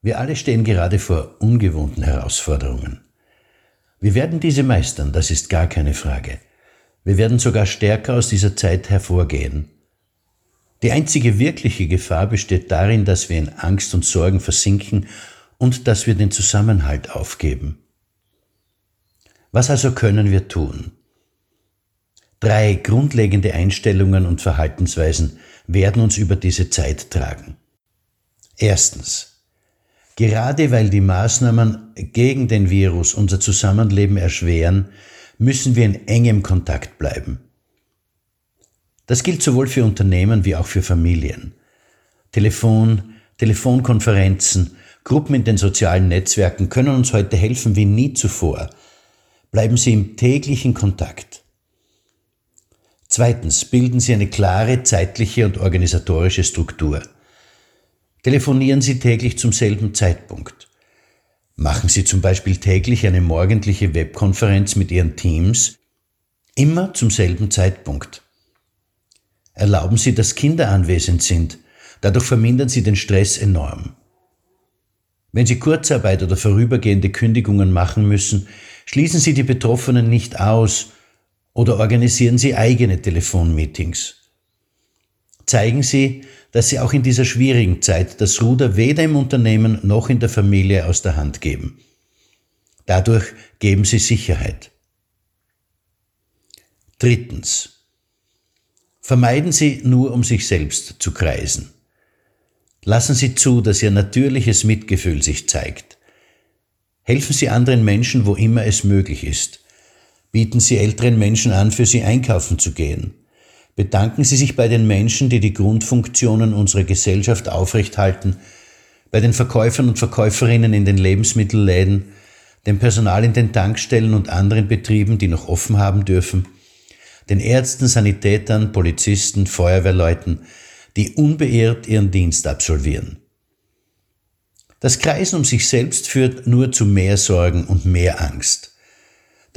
Wir alle stehen gerade vor ungewohnten Herausforderungen. Wir werden diese meistern, das ist gar keine Frage. Wir werden sogar stärker aus dieser Zeit hervorgehen. Die einzige wirkliche Gefahr besteht darin, dass wir in Angst und Sorgen versinken und dass wir den Zusammenhalt aufgeben. Was also können wir tun? Drei grundlegende Einstellungen und Verhaltensweisen werden uns über diese Zeit tragen. Erstens. Gerade weil die Maßnahmen gegen den Virus unser Zusammenleben erschweren, müssen wir in engem Kontakt bleiben. Das gilt sowohl für Unternehmen wie auch für Familien. Telefon, Telefonkonferenzen, Gruppen in den sozialen Netzwerken können uns heute helfen wie nie zuvor. Bleiben Sie im täglichen Kontakt. Zweitens, bilden Sie eine klare zeitliche und organisatorische Struktur. Telefonieren Sie täglich zum selben Zeitpunkt. Machen Sie zum Beispiel täglich eine morgendliche Webkonferenz mit Ihren Teams, immer zum selben Zeitpunkt. Erlauben Sie, dass Kinder anwesend sind, dadurch vermindern Sie den Stress enorm. Wenn Sie Kurzarbeit oder vorübergehende Kündigungen machen müssen, schließen Sie die Betroffenen nicht aus oder organisieren Sie eigene Telefonmeetings. Zeigen Sie, dass Sie auch in dieser schwierigen Zeit das Ruder weder im Unternehmen noch in der Familie aus der Hand geben. Dadurch geben Sie Sicherheit. Drittens. Vermeiden Sie nur um sich selbst zu kreisen. Lassen Sie zu, dass Ihr natürliches Mitgefühl sich zeigt. Helfen Sie anderen Menschen, wo immer es möglich ist. Bieten Sie älteren Menschen an, für Sie einkaufen zu gehen. Bedanken Sie sich bei den Menschen, die die Grundfunktionen unserer Gesellschaft aufrechthalten, bei den Verkäufern und Verkäuferinnen in den Lebensmittelläden, dem Personal in den Tankstellen und anderen Betrieben, die noch offen haben dürfen, den Ärzten, Sanitätern, Polizisten, Feuerwehrleuten, die unbeirrt ihren Dienst absolvieren. Das Kreisen um sich selbst führt nur zu mehr Sorgen und mehr Angst.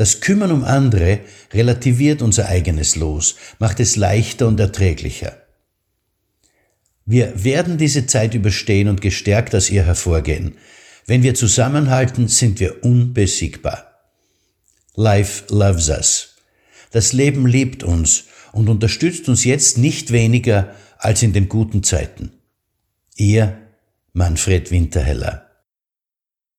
Das Kümmern um andere relativiert unser eigenes Los, macht es leichter und erträglicher. Wir werden diese Zeit überstehen und gestärkt aus ihr hervorgehen. Wenn wir zusammenhalten, sind wir unbesiegbar. Life loves us. Das Leben liebt uns und unterstützt uns jetzt nicht weniger als in den guten Zeiten. Ihr Manfred Winterheller